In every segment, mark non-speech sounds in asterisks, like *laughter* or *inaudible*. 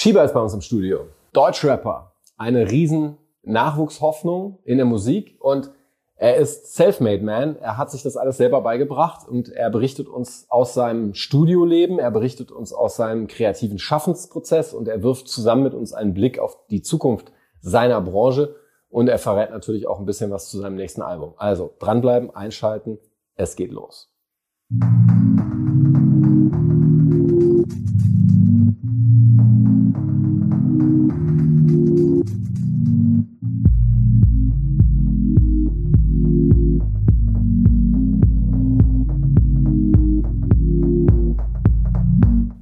Schieber ist bei uns im Studio. Deutschrapper. Eine riesen Nachwuchshoffnung in der Musik und er ist Selfmade Man. Er hat sich das alles selber beigebracht und er berichtet uns aus seinem Studioleben, er berichtet uns aus seinem kreativen Schaffensprozess und er wirft zusammen mit uns einen Blick auf die Zukunft seiner Branche und er verrät natürlich auch ein bisschen was zu seinem nächsten Album. Also dranbleiben, einschalten, es geht los.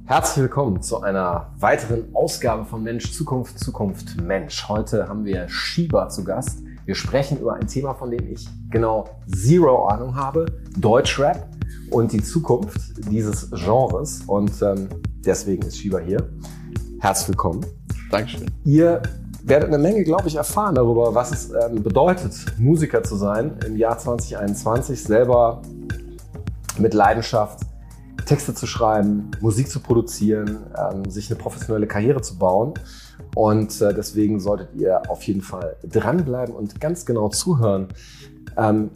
Herzlich willkommen zu einer weiteren Ausgabe von Mensch Zukunft Zukunft Mensch. Heute haben wir Shiba zu Gast. Wir sprechen über ein Thema, von dem ich genau zero Ahnung habe, Deutschrap und die Zukunft dieses Genres. Und ähm, deswegen ist Shiba hier. Herzlich willkommen. Dankeschön. Ihr werdet eine Menge, glaube ich, erfahren darüber, was es ähm, bedeutet, Musiker zu sein im Jahr 2021, selber mit Leidenschaft Texte zu schreiben, Musik zu produzieren, ähm, sich eine professionelle Karriere zu bauen. Und äh, deswegen solltet ihr auf jeden Fall dranbleiben und ganz genau zuhören. Ähm,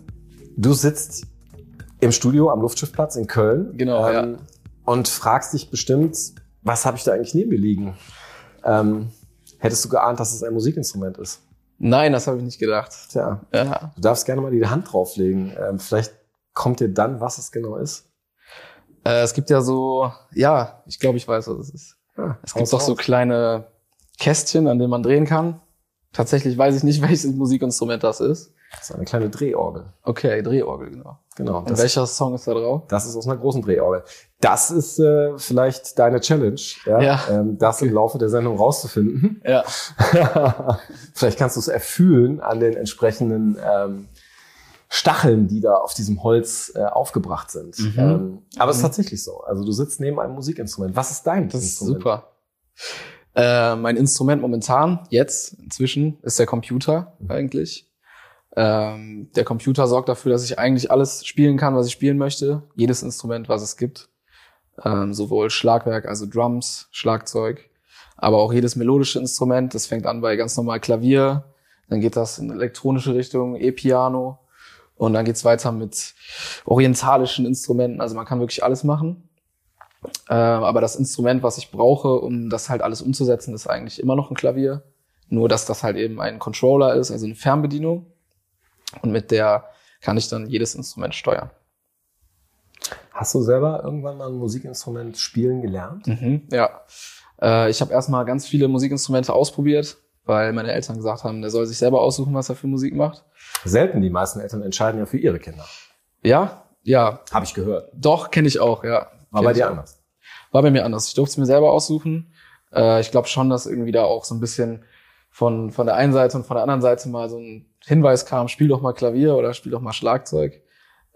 du sitzt im Studio am Luftschiffplatz in Köln. Genau, ähm, ja. Und fragst dich bestimmt, was habe ich da eigentlich neben mir liegen? Ähm, hättest du geahnt, dass es ein Musikinstrument ist? Nein, das habe ich nicht gedacht. Tja, ja. du darfst gerne mal die Hand drauflegen. Ähm, vielleicht kommt dir dann, was es genau ist. Äh, es gibt ja so, ja, ich glaube, ich weiß, was es ist. Ah, es gibt auch so kleine Kästchen, an denen man drehen kann. Tatsächlich weiß ich nicht, *laughs* welches Musikinstrument das ist. Das ist eine kleine Drehorgel. Okay, Drehorgel, genau. Genau. Und welcher Song ist da drauf? Das ist aus einer großen Drehorgel. Das ist äh, vielleicht deine Challenge, ja, ja. Ähm, das okay. im Laufe der Sendung rauszufinden. Ja. *laughs* vielleicht kannst du es erfühlen an den entsprechenden ähm, Stacheln, die da auf diesem Holz äh, aufgebracht sind. Mhm. Ähm, aber es ist mhm. tatsächlich so. Also du sitzt neben einem Musikinstrument. Was ist dein das Instrument? Ist super. Äh, mein Instrument momentan, jetzt, inzwischen, ist der Computer mhm. eigentlich. Ähm, der Computer sorgt dafür, dass ich eigentlich alles spielen kann, was ich spielen möchte. Jedes Instrument, was es gibt. Ähm, sowohl Schlagwerk, also Drums, Schlagzeug, aber auch jedes melodische Instrument. Das fängt an bei ganz normal Klavier, dann geht das in elektronische Richtung, E-Piano, und dann geht's weiter mit orientalischen Instrumenten. Also man kann wirklich alles machen. Äh, aber das Instrument, was ich brauche, um das halt alles umzusetzen, ist eigentlich immer noch ein Klavier. Nur, dass das halt eben ein Controller ist, also eine Fernbedienung. Und mit der kann ich dann jedes Instrument steuern. Hast du selber irgendwann mal ein Musikinstrument spielen gelernt? Mhm, ja. Äh, ich habe erstmal ganz viele Musikinstrumente ausprobiert, weil meine Eltern gesagt haben, der soll sich selber aussuchen, was er für Musik macht. Selten, die meisten Eltern entscheiden ja für ihre Kinder. Ja, ja. Habe ich gehört. Doch, kenne ich auch, ja. War kenn bei dir anders? War bei mir anders. Ich durfte es mir selber aussuchen. Äh, ich glaube schon, dass irgendwie da auch so ein bisschen von, von der einen Seite und von der anderen Seite mal so ein Hinweis kam, spiel doch mal Klavier oder spiel doch mal Schlagzeug.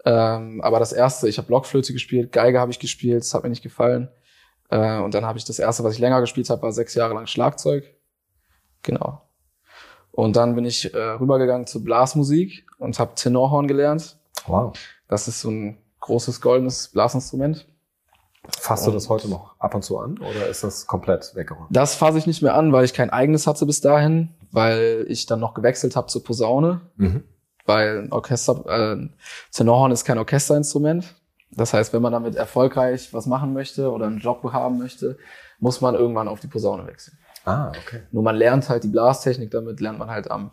Ähm, aber das erste, ich habe Blockflöte gespielt, Geige habe ich gespielt, das hat mir nicht gefallen. Äh, und dann habe ich das erste, was ich länger gespielt habe, war sechs Jahre lang Schlagzeug. Genau. Und dann bin ich äh, rübergegangen zur Blasmusik und habe Tenorhorn gelernt. Wow. Das ist so ein großes goldenes Blasinstrument. Fasst du das heute noch ab und zu an oder ist das komplett weggeräumt? Das fasse ich nicht mehr an, weil ich kein eigenes hatte bis dahin, weil ich dann noch gewechselt habe zur Posaune, mhm. weil ein Orchester, äh, Tenorhorn ist kein Orchesterinstrument. Das heißt, wenn man damit erfolgreich was machen möchte oder einen Job haben möchte, muss man irgendwann auf die Posaune wechseln. Ah, okay. Nur man lernt halt die Blastechnik, damit lernt man halt am,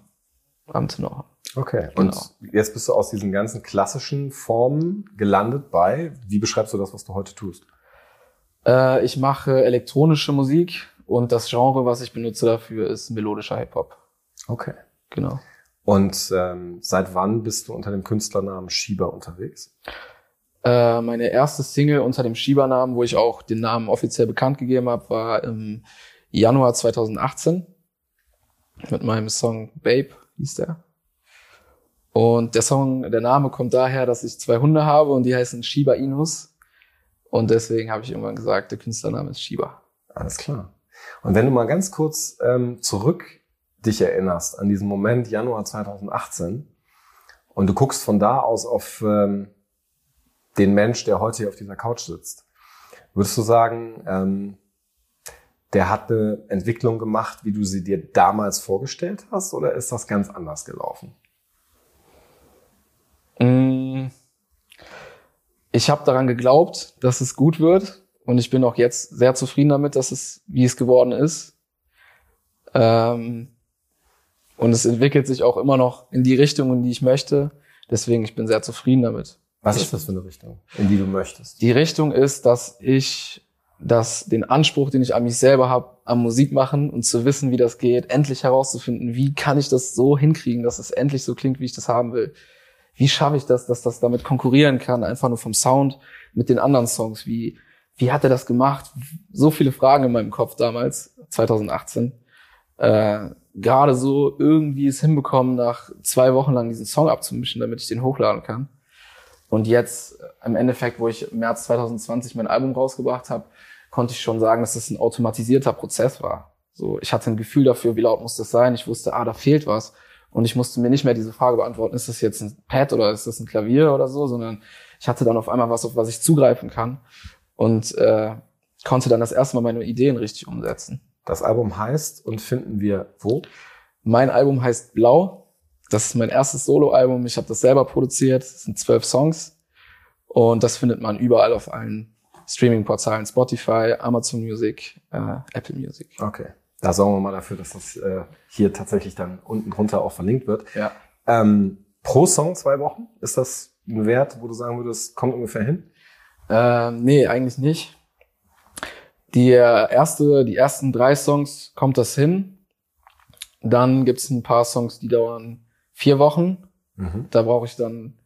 am Tenor. Okay, genau. und jetzt bist du aus diesen ganzen klassischen Formen gelandet bei, wie beschreibst du das, was du heute tust? Äh, ich mache elektronische Musik und das Genre, was ich benutze dafür, ist melodischer Hip-Hop. Okay. Genau. Und ähm, seit wann bist du unter dem Künstlernamen Shiba unterwegs? Äh, meine erste Single unter dem Shiba-Namen, wo ich auch den Namen offiziell bekannt gegeben habe, war im Januar 2018 mit meinem Song Babe hieß der. Und der Song, der Name kommt daher, dass ich zwei Hunde habe und die heißen Shiba Inus. Und deswegen habe ich irgendwann gesagt, der Künstlername ist Shiba. Alles klar. Und wenn du mal ganz kurz ähm, zurück dich erinnerst an diesen Moment Januar 2018 und du guckst von da aus auf ähm, den Mensch, der heute hier auf dieser Couch sitzt, würdest du sagen, ähm, der hat eine Entwicklung gemacht, wie du sie dir damals vorgestellt hast, oder ist das ganz anders gelaufen? Mm. Ich habe daran geglaubt, dass es gut wird und ich bin auch jetzt sehr zufrieden damit, dass es, wie es geworden ist. Ähm, und es entwickelt sich auch immer noch in die Richtung, in die ich möchte. Deswegen, ich bin sehr zufrieden damit. Was ist das für eine Richtung, in die du möchtest? Die Richtung ist, dass ich dass den Anspruch, den ich an mich selber habe, am Musik machen und zu wissen, wie das geht, endlich herauszufinden, wie kann ich das so hinkriegen, dass es endlich so klingt, wie ich das haben will. Wie schaffe ich das, dass das damit konkurrieren kann, einfach nur vom Sound mit den anderen Songs? Wie, wie hat er das gemacht? So viele Fragen in meinem Kopf damals, 2018. Äh, Gerade so irgendwie es hinbekommen, nach zwei Wochen lang diesen Song abzumischen, damit ich den hochladen kann. Und jetzt äh, im Endeffekt, wo ich im März 2020 mein Album rausgebracht habe, konnte ich schon sagen, dass das ein automatisierter Prozess war. So, ich hatte ein Gefühl dafür, wie laut muss das sein. Ich wusste, ah, da fehlt was. Und ich musste mir nicht mehr diese Frage beantworten, ist das jetzt ein Pad oder ist das ein Klavier oder so, sondern ich hatte dann auf einmal was, auf was ich zugreifen kann und äh, konnte dann das erste Mal meine Ideen richtig umsetzen. Das Album heißt und finden wir wo? Mein Album heißt Blau. Das ist mein erstes Soloalbum. Ich habe das selber produziert. Es sind zwölf Songs und das findet man überall auf allen Streaming-Portalen Spotify, Amazon Music, äh, Apple Music. Okay. Da sorgen wir mal dafür, dass das äh, hier tatsächlich dann unten drunter auch verlinkt wird. Ja. Ähm, pro Song zwei Wochen, ist das ein Wert, wo du sagen würdest, kommt ungefähr hin? Ähm, nee, eigentlich nicht. Die erste, die ersten drei Songs kommt das hin. Dann gibt's ein paar Songs, die dauern vier Wochen. Mhm. Da brauche ich dann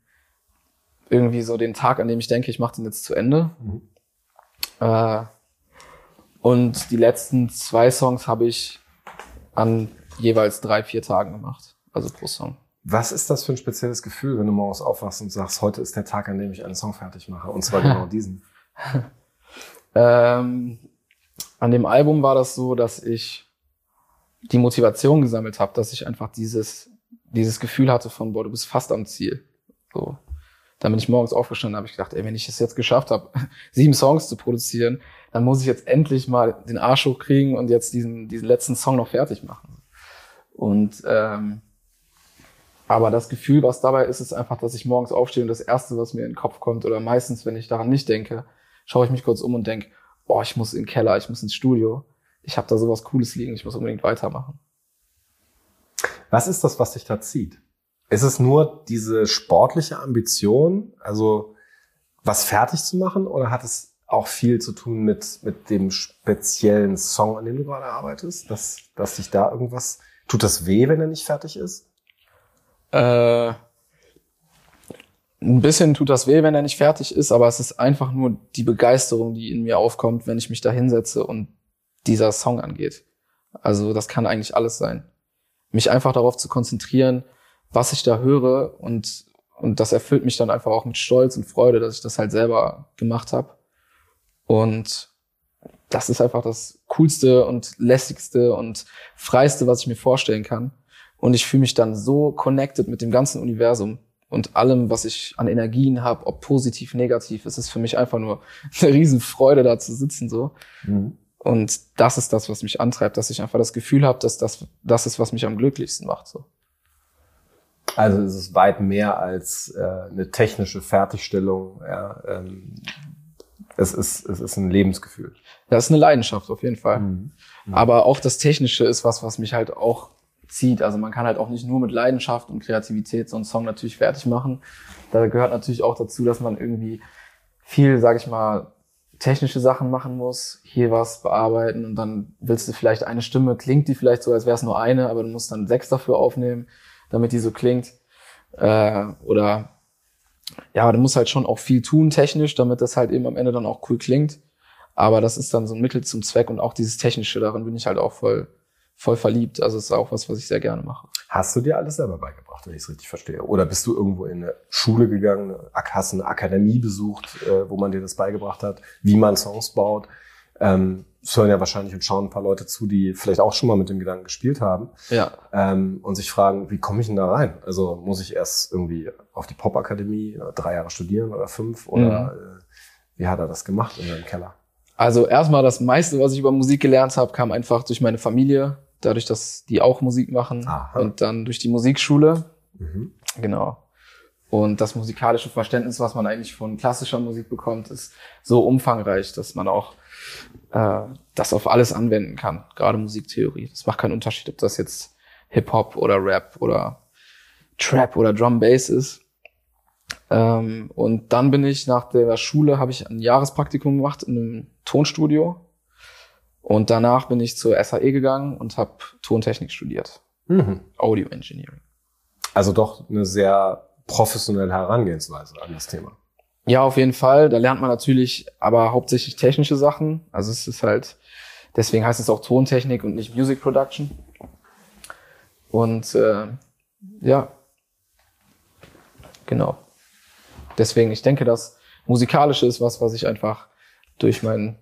irgendwie so den Tag, an dem ich denke, ich mache den jetzt zu Ende. Mhm. Äh, und die letzten zwei Songs habe ich an jeweils drei, vier Tagen gemacht. Also pro Song. Was ist das für ein spezielles Gefühl, wenn du morgens aufwachst und sagst, heute ist der Tag, an dem ich einen Song fertig mache? Und zwar genau *laughs* diesen. ähm, an dem Album war das so, dass ich die Motivation gesammelt habe, dass ich einfach dieses, dieses Gefühl hatte von, boah, du bist fast am Ziel. So. Dann bin ich morgens aufgestanden, habe ich gedacht, ey, wenn ich es jetzt geschafft habe, *laughs* sieben Songs zu produzieren, dann muss ich jetzt endlich mal den Arsch hochkriegen und jetzt diesen, diesen letzten Song noch fertig machen. Und ähm, aber das Gefühl, was dabei ist, ist einfach, dass ich morgens aufstehe und das Erste, was mir in den Kopf kommt, oder meistens, wenn ich daran nicht denke, schaue ich mich kurz um und denke, boah, ich muss in den Keller, ich muss ins Studio, ich habe da sowas Cooles liegen, ich muss unbedingt weitermachen. Was ist das, was dich da zieht? Ist es nur diese sportliche Ambition, also was fertig zu machen, oder hat es auch viel zu tun mit, mit dem speziellen Song, an dem du gerade arbeitest? Dass, dass sich da irgendwas, tut das weh, wenn er nicht fertig ist? Äh, ein bisschen tut das weh, wenn er nicht fertig ist, aber es ist einfach nur die Begeisterung, die in mir aufkommt, wenn ich mich da hinsetze und dieser Song angeht. Also das kann eigentlich alles sein. Mich einfach darauf zu konzentrieren, was ich da höre und, und das erfüllt mich dann einfach auch mit Stolz und Freude, dass ich das halt selber gemacht habe. Und das ist einfach das Coolste und lässigste und freiste, was ich mir vorstellen kann. Und ich fühle mich dann so connected mit dem ganzen Universum und allem, was ich an Energien habe, ob positiv, negativ. Es ist für mich einfach nur *laughs* eine Riesenfreude, da zu sitzen so. Mhm. Und das ist das, was mich antreibt, dass ich einfach das Gefühl habe, dass das das ist, was mich am glücklichsten macht. So. Also es ist weit mehr als äh, eine technische Fertigstellung. Ja, ähm, es ist, es ist ein Lebensgefühl. Das ist eine Leidenschaft auf jeden Fall. Mhm. Mhm. Aber auch das Technische ist was, was mich halt auch zieht. Also man kann halt auch nicht nur mit Leidenschaft und Kreativität so einen Song natürlich fertig machen. Da gehört natürlich auch dazu, dass man irgendwie viel, sag ich mal, technische Sachen machen muss, hier was bearbeiten und dann willst du vielleicht eine Stimme, klingt die vielleicht so, als wäre es nur eine, aber du musst dann sechs dafür aufnehmen, damit die so klingt. Äh, oder ja, du musst halt schon auch viel tun technisch, damit das halt eben am Ende dann auch cool klingt. Aber das ist dann so ein Mittel zum Zweck und auch dieses Technische, darin bin ich halt auch voll, voll verliebt. Also es ist auch was, was ich sehr gerne mache. Hast du dir alles selber beigebracht, wenn ich es richtig verstehe? Oder bist du irgendwo in eine Schule gegangen, hast eine Akademie besucht, äh, wo man dir das beigebracht hat, wie man Songs baut? Ähm, es hören ja wahrscheinlich und schauen ein paar Leute zu, die vielleicht auch schon mal mit dem Gedanken gespielt haben. Ja. Ähm, und sich fragen, wie komme ich denn da rein? Also muss ich erst irgendwie auf die Popakademie drei Jahre studieren oder fünf? Oder mhm. äh, wie hat er das gemacht in seinem Keller? Also erstmal das meiste, was ich über Musik gelernt habe, kam einfach durch meine Familie, dadurch, dass die auch Musik machen Aha. und dann durch die Musikschule. Mhm. Genau. Und das musikalische Verständnis, was man eigentlich von klassischer Musik bekommt, ist so umfangreich, dass man auch äh, das auf alles anwenden kann, gerade Musiktheorie. Das macht keinen Unterschied, ob das jetzt Hip-Hop oder Rap oder Trap oder Drum Bass ist. Ähm, und dann bin ich nach der Schule, habe ich ein Jahrespraktikum gemacht in einem Tonstudio. Und danach bin ich zur SAE gegangen und habe Tontechnik studiert. Mhm. Audio Engineering. Also doch eine sehr professionelle Herangehensweise an das Thema. Ja, auf jeden Fall. Da lernt man natürlich aber hauptsächlich technische Sachen. Also es ist halt, deswegen heißt es auch Tontechnik und nicht Music Production. Und äh, ja, genau. Deswegen, ich denke, das Musikalische ist was, was ich einfach durch mein,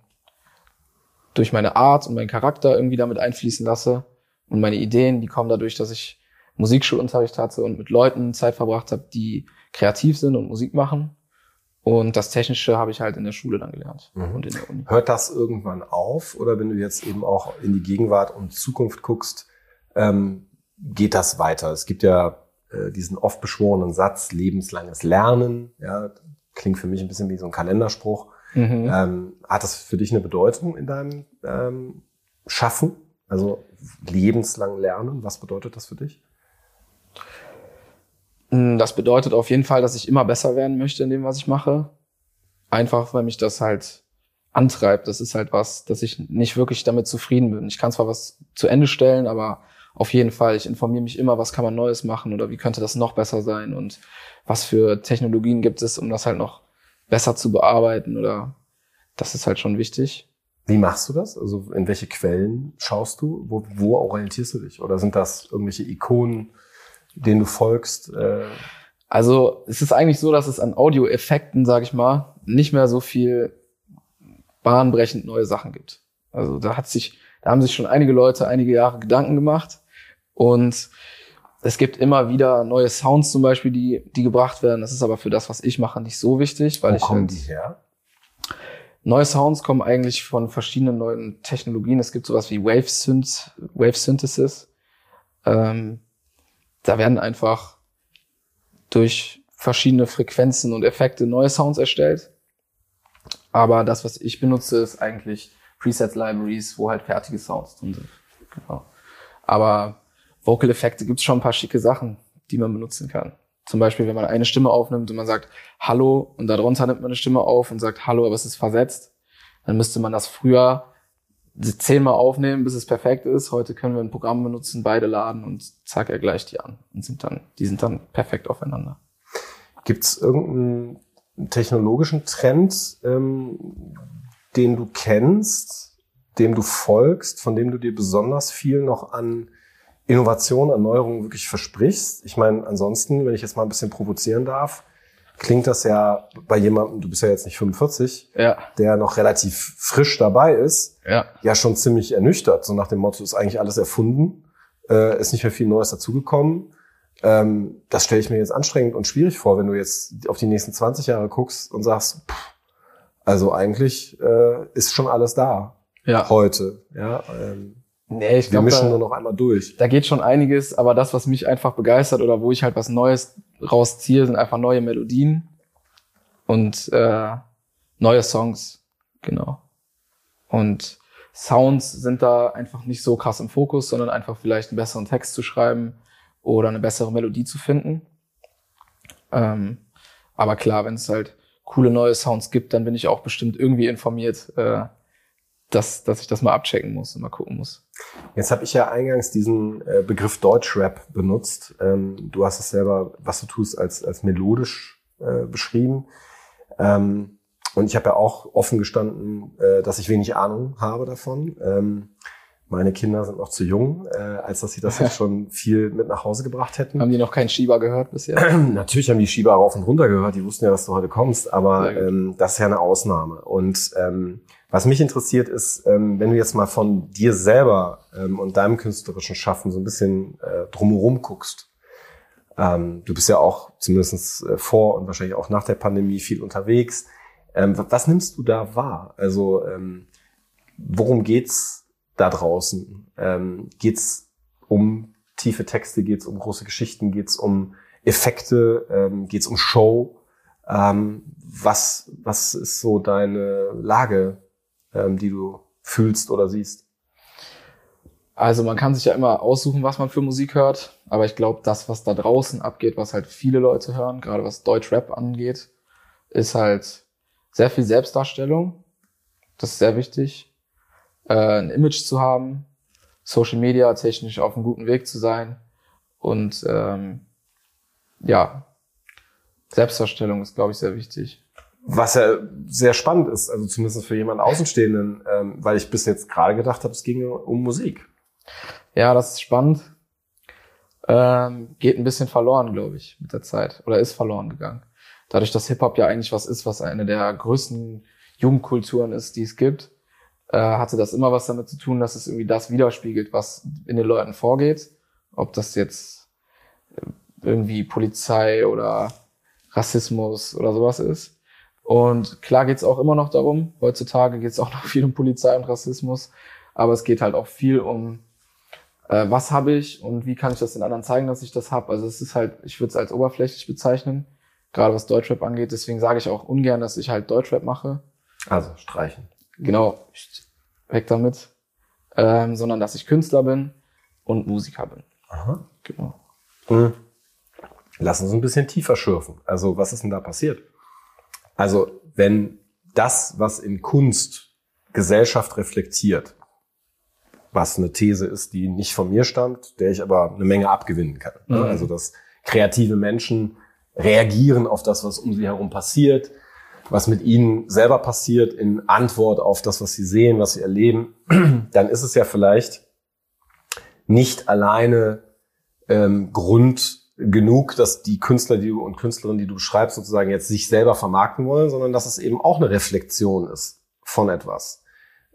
durch meine Art und meinen Charakter irgendwie damit einfließen lasse. Und meine Ideen, die kommen dadurch, dass ich Musikschulunterricht hatte und mit Leuten Zeit verbracht habe, die kreativ sind und Musik machen. Und das Technische habe ich halt in der Schule dann gelernt Mhm. und in der Uni. Hört das irgendwann auf oder wenn du jetzt eben auch in die Gegenwart und Zukunft guckst, ähm, geht das weiter? Es gibt ja äh, diesen oft beschworenen Satz, lebenslanges Lernen, ja, klingt für mich ein bisschen wie so ein Kalenderspruch. Mhm. Ähm, hat das für dich eine Bedeutung in deinem ähm, Schaffen? Also lebenslang lernen, was bedeutet das für dich? Mm, Das bedeutet auf jeden Fall, dass ich immer besser werden möchte in dem, was ich mache. Einfach, weil mich das halt antreibt. Das ist halt was, dass ich nicht wirklich damit zufrieden bin. Ich kann zwar was zu Ende stellen, aber auf jeden Fall, ich informiere mich immer, was kann man Neues machen oder wie könnte das noch besser sein und was für Technologien gibt es, um das halt noch besser zu bearbeiten oder das ist halt schon wichtig. Wie machst du das? Also in welche Quellen schaust du? Wo, wo orientierst du dich? Oder sind das irgendwelche Ikonen, denen du folgst? Äh, Also es ist eigentlich so, dass es an Audioeffekten, sage ich mal, nicht mehr so viel bahnbrechend neue Sachen gibt. Also da hat sich, da haben sich schon einige Leute einige Jahre Gedanken gemacht und es gibt immer wieder neue Sounds zum Beispiel, die, die gebracht werden. Das ist aber für das, was ich mache, nicht so wichtig, weil wo ich kommen halt, die her? neue Sounds kommen eigentlich von verschiedenen neuen Technologien. Es gibt sowas wie Wave Synth, Wave Synthesis. Ähm, da werden einfach durch verschiedene Frequenzen und Effekte neue Sounds erstellt. Aber das, was ich benutze, ist eigentlich Preset Libraries, wo halt fertige Sounds drin sind. Genau. Aber Vocal-Effekte gibt's schon ein paar schicke Sachen, die man benutzen kann. Zum Beispiel, wenn man eine Stimme aufnimmt und man sagt Hallo und darunter nimmt man eine Stimme auf und sagt Hallo, aber es ist versetzt, dann müsste man das früher zehnmal aufnehmen, bis es perfekt ist. Heute können wir ein Programm benutzen, beide laden und zack, er gleicht die an und sind dann, die sind dann perfekt aufeinander. Gibt es irgendeinen technologischen Trend, ähm, den du kennst, dem du folgst, von dem du dir besonders viel noch an Innovation, an Neuerungen wirklich versprichst? Ich meine, ansonsten, wenn ich jetzt mal ein bisschen provozieren darf, klingt das ja bei jemandem, du bist ja jetzt nicht 45, Ja, der noch relativ frisch dabei ist, ja. ja schon ziemlich ernüchtert. So nach dem Motto, ist eigentlich alles erfunden, äh, ist nicht mehr viel Neues dazugekommen. Ähm, das stelle ich mir jetzt anstrengend und schwierig vor, wenn du jetzt auf die nächsten 20 Jahre guckst und sagst, pff, also eigentlich äh, ist schon alles da Ja. heute. Ja, ähm, Nee, ich wir glaube, mischen da, nur noch einmal durch. da geht schon einiges, aber das, was mich einfach begeistert oder wo ich halt was Neues rausziehe, sind einfach neue Melodien und äh, neue Songs, genau. Und Sounds sind da einfach nicht so krass im Fokus, sondern einfach vielleicht einen besseren Text zu schreiben oder eine bessere Melodie zu finden. Ähm, aber klar, wenn es halt coole neue Sounds gibt, dann bin ich auch bestimmt irgendwie informiert, äh, dass, dass ich das mal abchecken muss und mal gucken muss. Jetzt habe ich ja eingangs diesen äh, Begriff Deutschrap benutzt. Ähm, du hast es selber, was du tust, als, als melodisch äh, beschrieben. Ähm, und ich habe ja auch offen gestanden, äh, dass ich wenig Ahnung habe davon. Ähm, meine Kinder sind noch zu jung, äh, als dass sie das jetzt *laughs* schon viel mit nach Hause gebracht hätten. Haben die noch keinen Schieber gehört bisher? *clears throat* Natürlich haben die Schieber rauf und runter gehört, die wussten ja, dass du heute kommst, aber ähm, das ist ja eine Ausnahme. Und ähm, was mich interessiert ist, ähm, wenn du jetzt mal von dir selber ähm, und deinem künstlerischen Schaffen so ein bisschen äh, drumherum guckst. Ähm, du bist ja auch zumindest äh, vor und wahrscheinlich auch nach der Pandemie viel unterwegs. Ähm, was nimmst du da wahr? Also ähm, worum geht's da draußen? Ähm, geht's um tiefe Texte? Geht's um große Geschichten? Geht's um Effekte? Ähm, geht's um Show? Ähm, was was ist so deine Lage, ähm, die du fühlst oder siehst? Also man kann sich ja immer aussuchen, was man für Musik hört, aber ich glaube, das, was da draußen abgeht, was halt viele Leute hören, gerade was Deutschrap angeht, ist halt sehr viel Selbstdarstellung. Das ist sehr wichtig. Äh, ein Image zu haben, Social Media technisch auf einem guten Weg zu sein und ähm, ja, Selbstdarstellung ist, glaube ich, sehr wichtig. Was ja sehr spannend ist, also zumindest für jemanden Außenstehenden, ähm, weil ich bis jetzt gerade gedacht habe, es ginge um Musik. Ja, das ist spannend. Ähm, geht ein bisschen verloren, glaube ich, mit der Zeit. Oder ist verloren gegangen. Dadurch, dass Hip-Hop ja eigentlich was ist, was eine der größten Jugendkulturen ist, die es gibt, äh, hatte das immer was damit zu tun, dass es irgendwie das widerspiegelt, was in den Leuten vorgeht. Ob das jetzt äh, irgendwie Polizei oder Rassismus oder sowas ist. Und klar geht's auch immer noch darum. Heutzutage geht's auch noch viel um Polizei und Rassismus. Aber es geht halt auch viel um äh, was habe ich und wie kann ich das den anderen zeigen, dass ich das habe. Also es ist halt, ich würde es als oberflächlich bezeichnen, gerade was Deutschrap angeht. Deswegen sage ich auch ungern, dass ich halt Deutschrap mache. Also streichen. Genau, weg damit. Ähm, sondern dass ich Künstler bin und Musiker bin. Aha. Genau. Mhm. Lass uns ein bisschen tiefer schürfen. Also was ist denn da passiert? Also wenn das, was in Kunst Gesellschaft reflektiert, was eine These ist, die nicht von mir stammt, der ich aber eine Menge abgewinnen kann. Mhm. Also dass kreative Menschen reagieren auf das, was um sie herum passiert, was mit ihnen selber passiert in Antwort auf das, was sie sehen, was sie erleben, *clears throat* dann ist es ja vielleicht nicht alleine ähm, Grund genug, dass die Künstler die du, und Künstlerinnen, die du schreibst, sozusagen jetzt sich selber vermarkten wollen, sondern dass es eben auch eine Reflexion ist von etwas.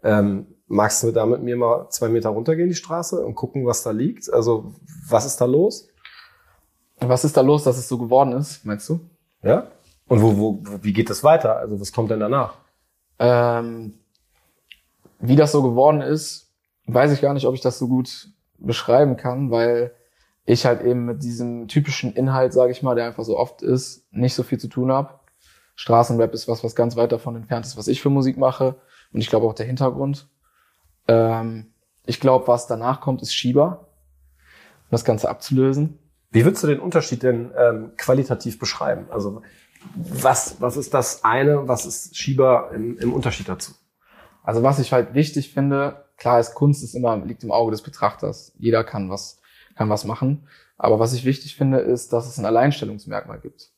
Ähm, magst du da mit mir mal zwei Meter runtergehen die Straße und gucken, was da liegt? Also was ist da los? Was ist da los, dass es so geworden ist, meinst du? Ja. Und wo, wo, wie geht das weiter? Also was kommt denn danach? Ähm, wie das so geworden ist, weiß ich gar nicht, ob ich das so gut beschreiben kann, weil ich halt eben mit diesem typischen Inhalt, sage ich mal, der einfach so oft ist, nicht so viel zu tun habe. Straßenrap ist was, was ganz weit davon entfernt ist, was ich für Musik mache. Und ich glaube auch der Hintergrund. Ähm, ich glaube, was danach kommt, ist Schieber, um das Ganze abzulösen. Wie würdest du den Unterschied denn ähm, qualitativ beschreiben? Also was, was ist das eine, was ist Schieber im, im Unterschied dazu? Also was ich halt wichtig finde, klar ist Kunst ist immer, liegt im Auge des Betrachters. Jeder kann was, kann was machen. Aber was ich wichtig finde, ist, dass es ein Alleinstellungsmerkmal gibt.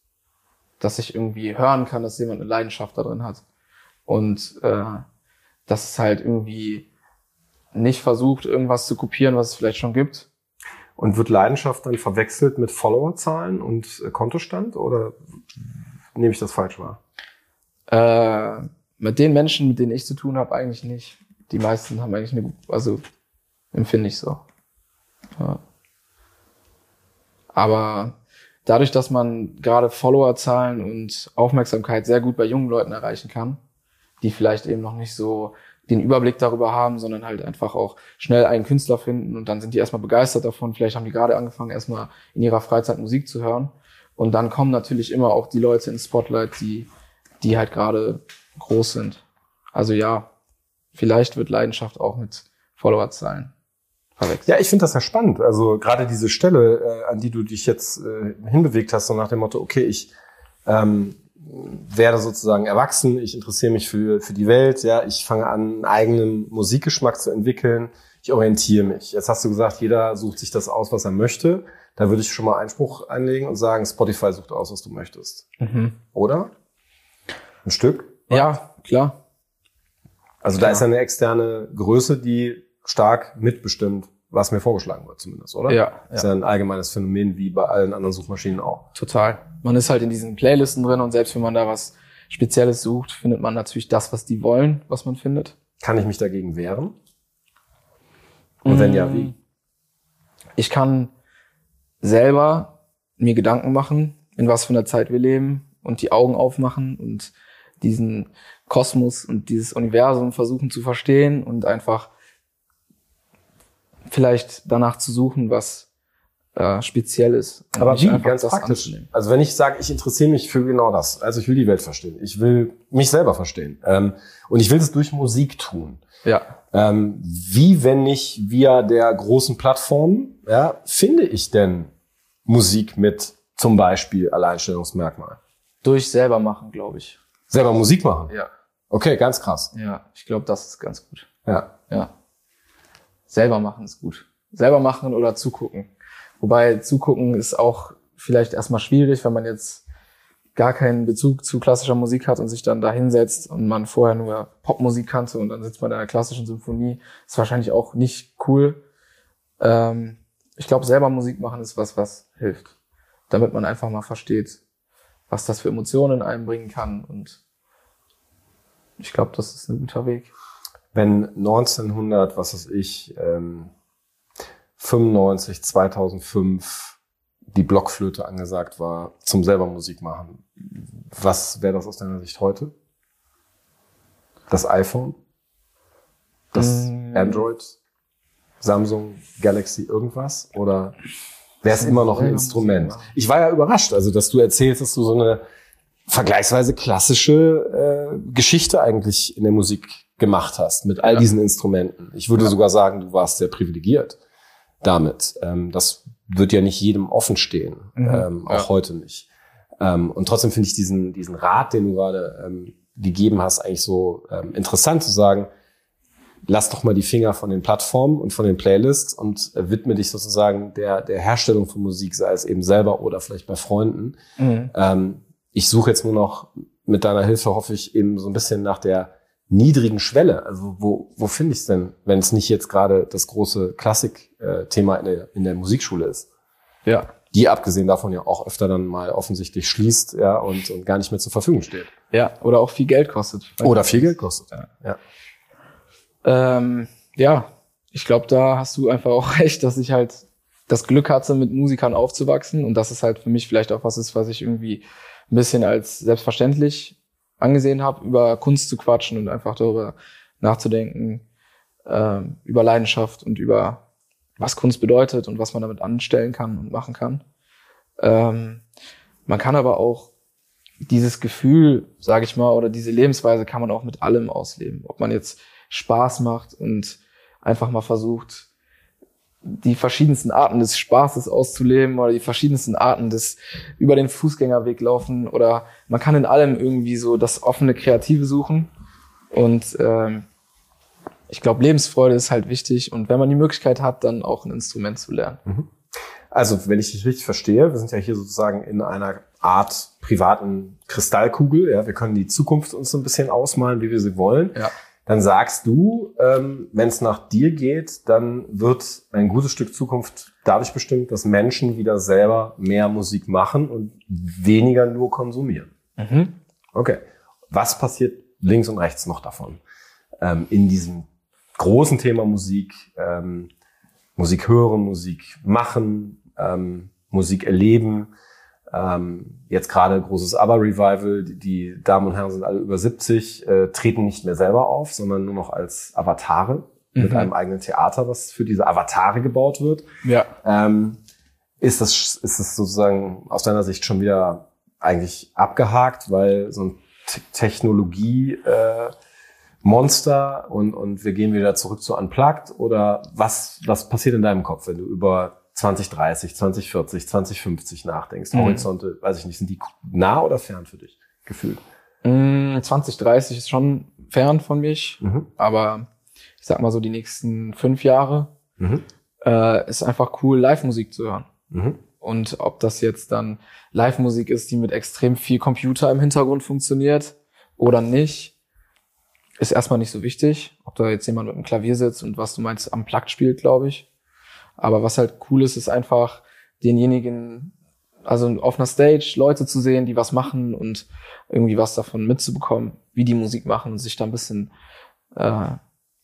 Dass ich irgendwie hören kann, dass jemand eine Leidenschaft da drin hat. Und äh, dass es halt irgendwie nicht versucht, irgendwas zu kopieren, was es vielleicht schon gibt. Und wird Leidenschaft dann verwechselt mit Followerzahlen und Kontostand oder nehme ich das falsch wahr? Äh, mit den Menschen, mit denen ich zu tun habe, eigentlich nicht. Die meisten haben eigentlich eine, also empfinde ich so. Ja. Aber dadurch, dass man gerade Followerzahlen und Aufmerksamkeit sehr gut bei jungen Leuten erreichen kann, die vielleicht eben noch nicht so den Überblick darüber haben, sondern halt einfach auch schnell einen Künstler finden und dann sind die erstmal begeistert davon. Vielleicht haben die gerade angefangen, erstmal in ihrer Freizeit Musik zu hören. Und dann kommen natürlich immer auch die Leute ins Spotlight, die, die halt gerade groß sind. Also ja, vielleicht wird Leidenschaft auch mit Followerzahlen verwechselt. Ja, ich finde das ja spannend. Also gerade diese Stelle, äh, an die du dich jetzt äh, hinbewegt hast, so nach dem Motto, okay, ich ähm, werde sozusagen erwachsen, ich interessiere mich für, für die Welt, ja, ich fange an, einen eigenen Musikgeschmack zu entwickeln, ich orientiere mich. Jetzt hast du gesagt, jeder sucht sich das aus, was er möchte. Da würde ich schon mal Einspruch einlegen und sagen, Spotify sucht aus, was du möchtest. Mhm. Oder? Ein Stück? Ja, klar. Also Klar. da ist eine externe Größe, die stark mitbestimmt, was mir vorgeschlagen wird zumindest, oder? Ja, Das ist ja. ja ein allgemeines Phänomen wie bei allen anderen Suchmaschinen auch. Total. Man ist halt in diesen Playlisten drin und selbst wenn man da was Spezielles sucht, findet man natürlich das, was die wollen, was man findet. Kann ich mich dagegen wehren? Und wenn ja, wie? Ich kann selber mir Gedanken machen, in was für einer Zeit wir leben und die Augen aufmachen und diesen Kosmos und dieses Universum versuchen zu verstehen und einfach vielleicht danach zu suchen, was äh, speziell ist. Aber wie? Ganz praktisch. anzunehmen. Also wenn ich sage, ich interessiere mich für genau das, also ich will die Welt verstehen, ich will mich selber verstehen ähm, und ich will das durch Musik tun. Ja. Ähm, wie, wenn nicht via der großen Plattform, ja, finde ich denn Musik mit zum Beispiel Alleinstellungsmerkmal? Durch selber machen, glaube ich. Selber Musik machen? Ja. Okay, ganz krass. Ja, ich glaube, das ist ganz gut. Ja. Ja. Selber machen ist gut. Selber machen oder zugucken. Wobei zugucken ist auch vielleicht erstmal schwierig, wenn man jetzt gar keinen Bezug zu klassischer Musik hat und sich dann da hinsetzt und man vorher nur Popmusik kannte und dann sitzt man in einer klassischen Symphonie. Ist wahrscheinlich auch nicht cool. Ähm, ich glaube, selber Musik machen ist was, was hilft. Damit man einfach mal versteht, was das für Emotionen in einem bringen kann. Und ich glaube, das ist ein guter Weg. Wenn 1900, was weiß ich, ähm, 95, 2005 die Blockflöte angesagt war zum selber Musik machen, was wäre das aus deiner Sicht heute? Das iPhone? Das Mm. Android? Samsung Galaxy irgendwas? Oder wäre es immer noch ein Instrument? Ich war ja überrascht, also dass du erzählst, dass du so eine vergleichsweise klassische äh, Geschichte eigentlich in der Musik gemacht hast mit all Ja. diesen Instrumenten. Ich würde sogar sagen, du warst sehr privilegiert damit. Ähm, das wird ja nicht jedem offen stehen, Mhm. ähm, auch Ja. heute nicht. Ähm, und trotzdem finde ich diesen, diesen Rat, den du gerade ähm, gegeben hast, eigentlich so ähm, interessant zu sagen, lass doch mal die Finger von den Plattformen und von den Playlists und äh, widme dich sozusagen der, der Herstellung von Musik, sei es eben selber oder vielleicht bei Freunden. Mhm. Ähm, ich suche jetzt nur noch mit deiner Hilfe, hoffe ich, eben so ein bisschen nach der niedrigen Schwelle. Also wo, wo finde ich es denn, wenn es nicht jetzt gerade das große Klassik-Thema in der, in der Musikschule ist? Ja. Die abgesehen davon ja auch öfter dann mal offensichtlich schließt ja, und, und gar nicht mehr zur Verfügung steht. Ja, oder auch viel Geld kostet. Oder viel Geld kostet. Ja. Ja. Ähm, ja, ich glaube, da hast du einfach auch *laughs* recht, dass ich halt das Glück hatte, mit Musikern aufzuwachsen und dass es halt für mich vielleicht auch was ist, was ich irgendwie ein bisschen als selbstverständlich angesehen habe, über Kunst zu quatschen und einfach darüber nachzudenken, ähm, über Leidenschaft und über was Kunst bedeutet und was man damit anstellen kann und machen kann. Ähm, man kann aber auch dieses Gefühl, sage ich mal, oder diese Lebensweise kann man auch mit allem ausleben. Ob man jetzt Spaß macht und einfach mal versucht, die verschiedensten Arten des Spaßes auszuleben oder die verschiedensten Arten des über den Fußgängerweg laufen oder man kann in allem irgendwie so das offene Kreative suchen und ähm, ich glaube Lebensfreude ist halt wichtig und wenn man die Möglichkeit hat, dann auch ein Instrument zu lernen. Also, wenn ich dich richtig verstehe, wir sind ja hier sozusagen in einer Art privaten Kristallkugel. Ja, wir können die Zukunft uns so ein bisschen ausmalen, wie wir sie wollen. Ja. Dann sagst du, ähm, wenn es nach dir geht, dann wird ein gutes Stück Zukunft dadurch bestimmt, dass Menschen wieder selber mehr Musik machen und weniger nur konsumieren. Mhm. Okay. Was passiert links und rechts noch davon? Ähm, in diesem großen Thema Musik, ähm, Musik hören, Musik machen, ähm, Musik erleben. Ähm, jetzt gerade großes ABBA-Revival. Die, die Damen und Herren sind alle über 70, äh, treten nicht mehr selber auf, sondern nur noch als Avatare mit Mhm. einem eigenen Theater, was für diese Avatare gebaut wird. Ja. Ähm, ist das ist das sozusagen aus deiner Sicht schon wieder eigentlich abgehakt, weil so ein Te- Technologie äh, Monster und und wir gehen wieder zurück zu Unplugged oder was was passiert in deinem Kopf, wenn du über 2030, 2040, 2050 nachdenkst? Mhm. Horizonte, weiß ich nicht, sind die nah oder fern für dich gefühlt? Mm, 2030 ist schon fern von mich, Mhm. aber ich sag mal so die nächsten fünf Jahre Mhm. äh, ist einfach cool, Live-Musik zu hören. Mhm. Und ob das jetzt dann Live-Musik ist, die mit extrem viel Computer im Hintergrund funktioniert oder nicht, ist erstmal nicht so wichtig. Ob da jetzt jemand mit einem Klavier sitzt und was du meinst, am Plug spielt, glaube ich. Aber was halt cool ist, ist einfach denjenigen, also auf einer Stage Leute zu sehen, die was machen und irgendwie was davon mitzubekommen, wie die Musik machen und sich da ein bisschen äh,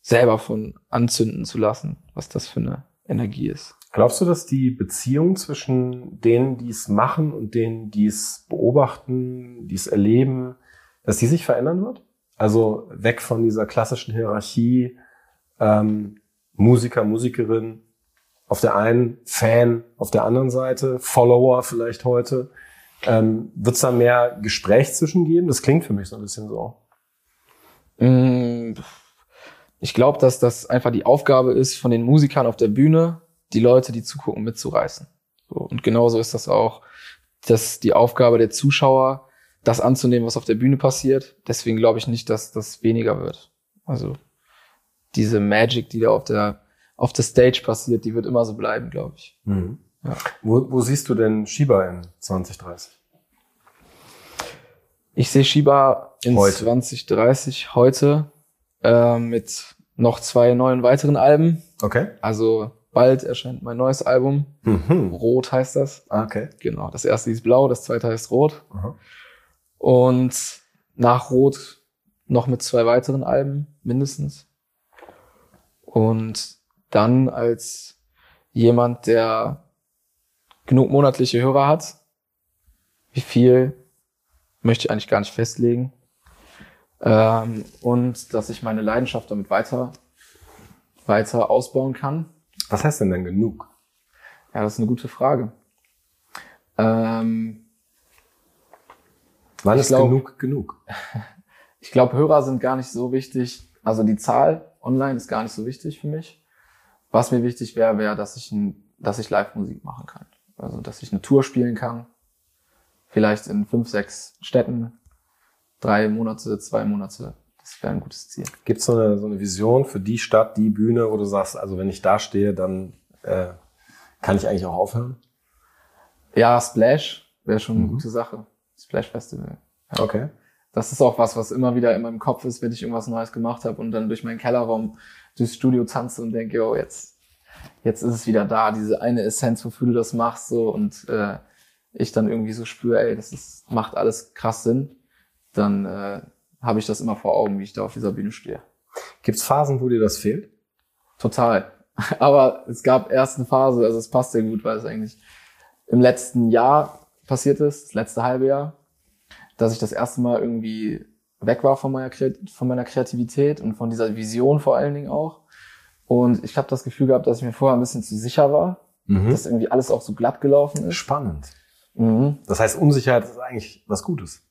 selber von anzünden zu lassen, was das für eine Energie ist. Glaubst du, dass die Beziehung zwischen denen, die es machen und denen, die es beobachten, die es erleben, dass die sich verändern wird? Also weg von dieser klassischen Hierarchie, ähm, Musiker, Musikerin, auf der einen Fan, auf der anderen Seite, Follower vielleicht heute. Ähm, Wird es da mehr Gespräch zwischen geben? Das klingt für mich so ein bisschen so. Mm, Ich glaube, dass das einfach die Aufgabe ist von den Musikern auf der Bühne, die Leute, die zugucken, mitzureißen. Und genauso ist das auch, dass die Aufgabe der Zuschauer, das anzunehmen, was auf der Bühne passiert. Deswegen glaube ich nicht, dass das weniger wird. Also diese Magic, die da auf der auf der Stage passiert, die wird immer so bleiben, glaube ich. Ja. Wo, wo siehst du denn Shiba in 2030? Ich sehe Shiba in Heute. 2030 heute äh, mit noch zwei neuen weiteren Alben. Okay. Also bald erscheint mein neues Album. Mhm. Rot heißt das. Ah, Okay. Genau. Das erste ist blau, das zweite heißt rot. Aha. Und nach Rot noch mit zwei weiteren Alben mindestens. Und dann als jemand, der genug monatliche Hörer hat, wie viel möchte ich eigentlich gar nicht festlegen. Ähm, und dass ich meine Leidenschaft damit weiter, weiter ausbauen kann. Was heißt denn denn genug? Ja, das ist eine gute Frage. Ähm, Wann ist glaub- genug genug? *laughs* Ich glaube, Hörer sind gar nicht so wichtig. Also die Zahl online ist gar nicht so wichtig für mich. Was mir wichtig wäre, wäre, dass ich, ein, dass ich Live-Musik machen kann. Also, dass ich eine Tour spielen kann. Vielleicht in fünf, sechs Städten. Drei Monate, zwei Monate. Das wäre ein gutes Ziel. Gibt es so eine, so eine Vision für die Stadt, die Bühne, wo du sagst, also wenn ich da stehe, dann äh, kann ich eigentlich auch aufhören? Ja, Splash wäre schon eine Mhm. gute Sache. Splash Festival. Okay. Das ist auch was, was immer wieder in meinem Kopf ist, wenn ich irgendwas Neues gemacht habe und dann durch meinen Kellerraum durchs Studio tanze und denke, oh, jetzt, jetzt ist es wieder da, diese eine Essenz, wofür du das machst, so und äh, ich dann irgendwie so spüre, ey, das ist, macht alles krass Sinn, dann äh, habe ich das immer vor Augen, wie ich da auf dieser Bühne stehe. Gibt es Phasen, wo dir das fehlt? Total. *laughs* Aber es gab erst eine Phase, also es passt sehr gut, weil es eigentlich im letzten Jahr passiert ist, das letzte halbe Jahr, dass ich das erste Mal irgendwie weg war von meiner, von meiner Kreativität und von dieser Vision vor allen Dingen auch. Und ich habe das Gefühl gehabt, dass ich mir vorher ein bisschen zu sicher war, Mhm. dass irgendwie alles auch so glatt gelaufen ist. Spannend. Mhm. Das heißt, Unsicherheit ist eigentlich was Gutes.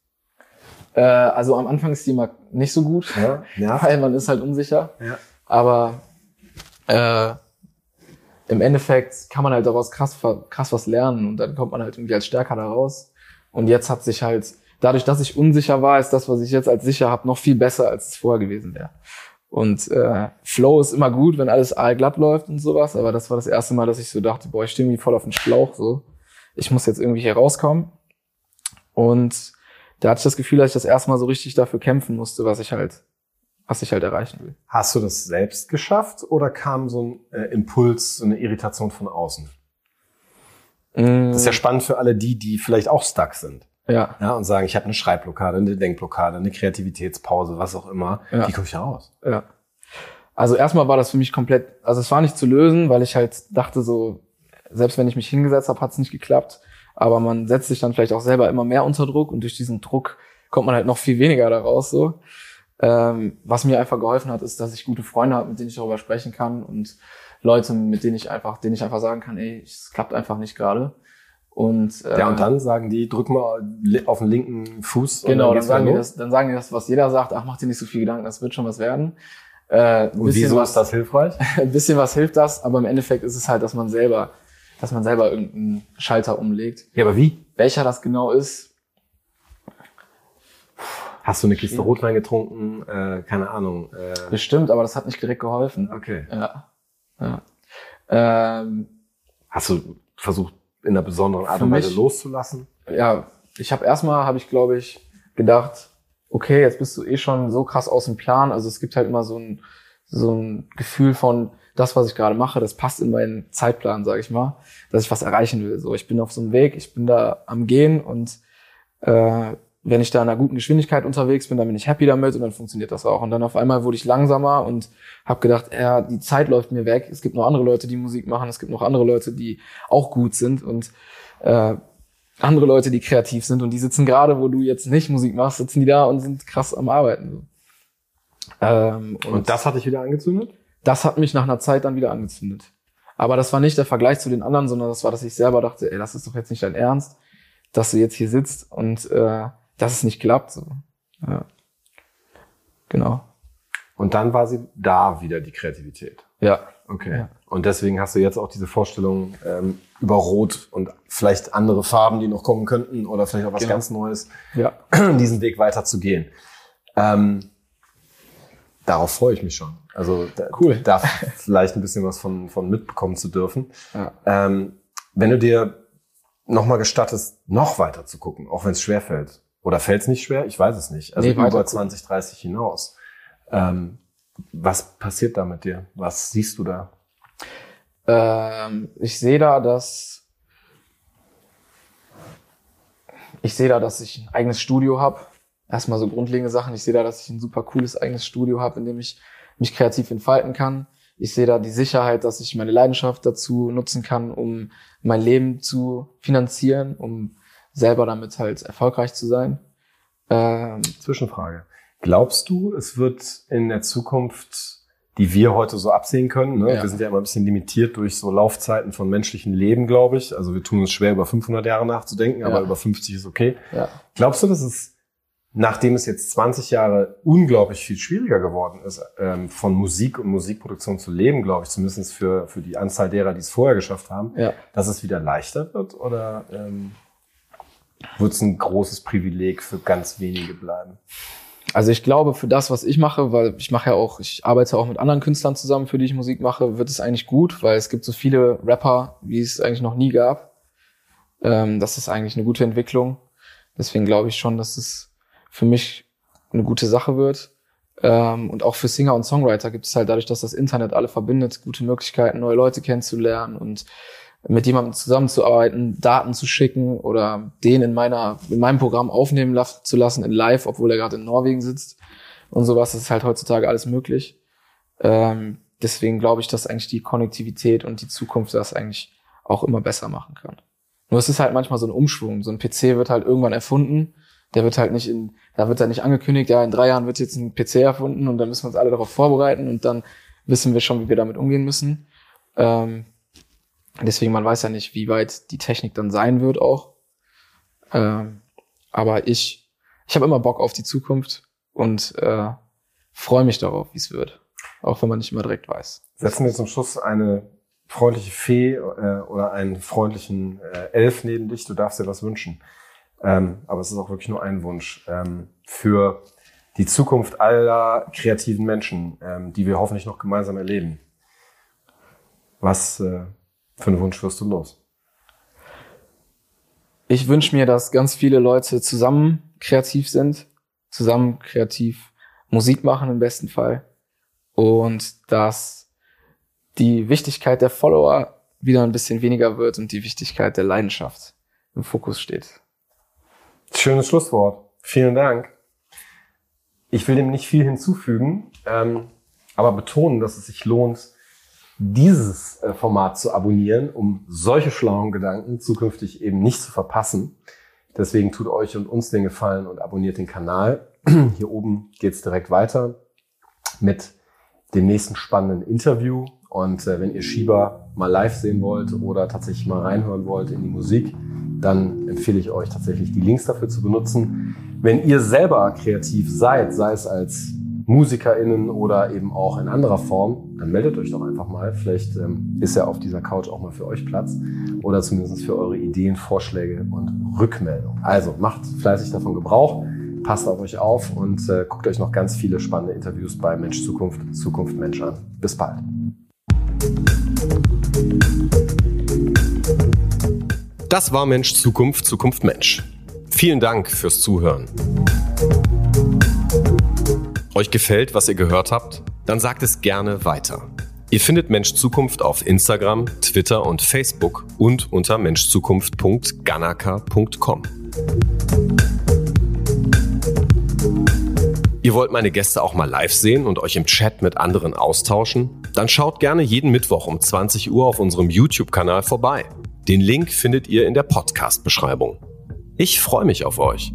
Äh, also am Anfang ist die immer nicht so gut, Ja, *laughs* nervt. weil man ist halt unsicher. Ja. Aber äh, im Endeffekt kann man halt daraus krass, krass was lernen und dann kommt man halt irgendwie als stärker da raus. Und jetzt hat sich halt, dadurch, dass ich unsicher war, ist das, was ich jetzt als sicher habe, noch viel besser, als es vorher gewesen wäre. Und äh, Flow ist immer gut, wenn alles aalglatt läuft und sowas, aber das war das erste Mal, dass ich so dachte, boah, ich stehe irgendwie voll auf den Schlauch, so. Ich muss jetzt irgendwie hier rauskommen. Und da hatte ich das Gefühl, dass ich das erste Mal so richtig dafür kämpfen musste, was ich halt, was ich halt erreichen will. Hast du das selbst geschafft oder kam so ein äh, Impuls, so eine Irritation von außen? Das ist ja spannend für alle die, die vielleicht auch stuck sind. Ja. Ja, und sagen, ich habe eine Schreibblockade, eine Denkblockade, eine Kreativitätspause, was auch immer. Ja. Wie komme ich da raus? Ja. Also erstmal war das für mich komplett, also es war nicht zu lösen, weil ich halt dachte so, selbst wenn ich mich hingesetzt habe, hat es nicht geklappt. Aber man setzt sich dann vielleicht auch selber immer mehr unter Druck und durch diesen Druck kommt man halt noch viel weniger daraus. So. Ähm, was mir einfach geholfen hat, ist, dass ich gute Freunde habe, mit denen ich darüber sprechen kann und Leute, mit denen ich einfach, denen ich einfach sagen kann, ey, es klappt einfach nicht gerade. Und, äh, Ja, und dann sagen die, drück mal auf den linken Fuß. und Genau, dann geht's sagen, die das, dann sagen die das, was jeder sagt, ach, mach dir nicht so viel Gedanken, das wird schon was werden. Äh. Und bisschen wieso was, ist das hilfreich? *laughs* ein bisschen was hilft das, aber im Endeffekt ist es halt, dass man selber, dass man selber irgendeinen Schalter umlegt. Ja, aber wie? Welcher das genau ist, Hast du eine Kiste Rotwein getrunken? Äh, keine Ahnung. Äh, bestimmt, aber das hat nicht direkt geholfen. okay. Ja. ja. Ähm, Hast du versucht, in einer besonderen Art und Weise loszulassen? ja, ich habe erstmal, habe ich glaube ich gedacht, okay, jetzt bist du eh schon so krass aus dem Plan. Also es gibt halt immer so ein, so ein Gefühl von, das, was ich gerade mache, das passt in meinen Zeitplan, sage ich mal, dass ich was erreichen will. So, ich bin auf so einem Weg, ich bin da am Gehen und äh, wenn ich da in einer guten Geschwindigkeit unterwegs bin, dann bin ich happy damit und dann funktioniert das auch. Und dann auf einmal wurde ich langsamer und habe gedacht, ja, die Zeit läuft mir weg. Es gibt noch andere Leute, die Musik machen. Es gibt noch andere Leute, die auch gut sind. Und äh, andere Leute, die kreativ sind und die sitzen gerade, wo du jetzt nicht Musik machst, sitzen die da und sind krass am Arbeiten. Ähm, und, und das hat dich wieder angezündet? Das hat mich nach einer Zeit dann wieder angezündet. Aber das war nicht der Vergleich zu den anderen, sondern das war, dass ich selber dachte, ey, das ist doch jetzt nicht dein Ernst, dass du jetzt hier sitzt und äh, dass es nicht klappt. So. Ja. Genau. Und dann war sie da wieder die Kreativität. Ja. Okay. Ja. Und deswegen hast du jetzt auch diese Vorstellung ähm, über Rot und vielleicht andere Farben, die noch kommen könnten oder vielleicht auch was genau. ganz Neues, ja. *clears throat* diesen Weg weiter zu gehen. Ähm, darauf freue ich mich schon. Also da, cool. da vielleicht ein bisschen was von, von mitbekommen zu dürfen. Ja. Ähm, wenn du dir nochmal gestattest, noch weiter zu gucken, auch wenn es schwer fällt. Oder fällt es nicht schwer? Ich weiß es nicht. Also nee, über 20, 30 hinaus. Ähm, was passiert da mit dir? Was siehst du da? Ähm, ich sehe da, dass ich sehe da, dass ich ein eigenes Studio habe. Erstmal so grundlegende Sachen. Ich sehe da, dass ich ein super cooles eigenes Studio habe, in dem ich mich kreativ entfalten kann. Ich sehe da die Sicherheit, dass ich meine Leidenschaft dazu nutzen kann, um mein Leben zu finanzieren, um selber damit halt erfolgreich zu sein. Ähm, Zwischenfrage. Glaubst du, es wird in der Zukunft, die wir heute so absehen können, ne? Ja. wir sind ja immer ein bisschen limitiert durch so Laufzeiten von menschlichen Leben, glaube ich. Also wir tun uns schwer, über 500 Jahre nachzudenken, aber über 50 ist okay. Ja. Glaubst du, dass es, nachdem es jetzt 20 Jahre unglaublich viel schwieriger geworden ist, ähm, von Musik und Musikproduktion zu leben, glaube ich, zumindest für, für die Anzahl derer, die es vorher geschafft haben, ja. dass es wieder leichter wird? Oder ähm, wird es ein großes Privileg für ganz wenige bleiben? Also ich glaube, für das, was ich mache, weil ich mache ja auch, ich arbeite auch mit anderen Künstlern zusammen, für die ich Musik mache, wird es eigentlich gut, weil es gibt so viele Rapper, wie es eigentlich noch nie gab. Ähm, das ist eigentlich eine gute Entwicklung. Deswegen glaube ich schon, dass es für mich eine gute Sache wird. Ähm, und auch für Singer und Songwriter gibt es halt dadurch, dass das Internet alle verbindet, gute Möglichkeiten, neue Leute kennenzulernen und mit jemandem zusammenzuarbeiten, Daten zu schicken oder den in meiner in meinem Programm aufnehmen zu lassen in Live, obwohl er gerade in Norwegen sitzt und sowas. Das ist halt heutzutage alles möglich. Ähm, deswegen glaube ich, dass eigentlich die Konnektivität und die Zukunft das eigentlich auch immer besser machen kann. Nur es ist halt manchmal so ein Umschwung. So ein PC wird halt irgendwann erfunden. Der wird halt nicht in, da wird dann nicht angekündigt, ja, in drei Jahren wird jetzt ein PC erfunden und dann müssen wir uns alle darauf vorbereiten und dann wissen wir schon, wie wir damit umgehen müssen. Ähm, Deswegen, man weiß ja nicht, wie weit die Technik dann sein wird auch. Ähm, aber ich, ich habe immer Bock auf die Zukunft und äh, freue mich darauf, wie es wird. Auch wenn man nicht immer direkt weiß. Setzen wir zum Schluss eine freundliche Fee äh, oder einen freundlichen äh, Elf neben dich. Du darfst dir was wünschen. Ähm, aber es ist auch wirklich nur ein Wunsch ähm, für die Zukunft aller kreativen Menschen, ähm, die wir hoffentlich noch gemeinsam erleben. Was äh, für einen Wunsch wirst du los? Ich wünsche mir, dass ganz viele Leute zusammen kreativ sind, zusammen kreativ Musik machen im besten Fall und dass die Wichtigkeit der Follower wieder ein bisschen weniger wird und die Wichtigkeit der Leidenschaft im Fokus steht. Schönes Schlusswort. Vielen Dank. Ich will dem nicht viel hinzufügen, ähm, aber betonen, dass es sich lohnt, dieses äh, Format zu abonnieren, um solche schlauen Gedanken zukünftig eben nicht zu verpassen. Deswegen tut euch und uns den Gefallen und abonniert den Kanal. *clears throat* Hier oben geht's direkt weiter mit dem nächsten spannenden Interview. Und äh, wenn ihr Shiba mal live sehen wollt oder tatsächlich mal reinhören wollt in die Musik, dann empfehle ich euch tatsächlich die Links dafür zu benutzen. Wenn ihr selber kreativ seid, sei es als MusikerInnen oder eben auch in anderer Form, dann meldet euch doch einfach mal. Vielleicht ähm, ist ja auf dieser Couch auch mal für euch Platz oder zumindest für eure Ideen, Vorschläge und Rückmeldungen. Also macht fleißig davon Gebrauch, passt auf euch auf und äh, guckt euch noch ganz viele spannende Interviews bei Mensch Zukunft, Zukunft Mensch an. Bis bald. Das war Mensch Zukunft, Zukunft Mensch. Vielen Dank fürs Zuhören. Euch gefällt, was ihr gehört habt? Dann sagt es gerne weiter. Ihr findet Mensch Zukunft auf Instagram, Twitter und Facebook und unter menschzukunft.ganaka.com. Ihr wollt meine Gäste auch mal live sehen und euch im Chat mit anderen austauschen? Dann schaut gerne jeden Mittwoch um 20 Uhr auf unserem YouTube-Kanal vorbei. Den Link findet ihr in der Podcast-Beschreibung. Ich freue mich auf euch.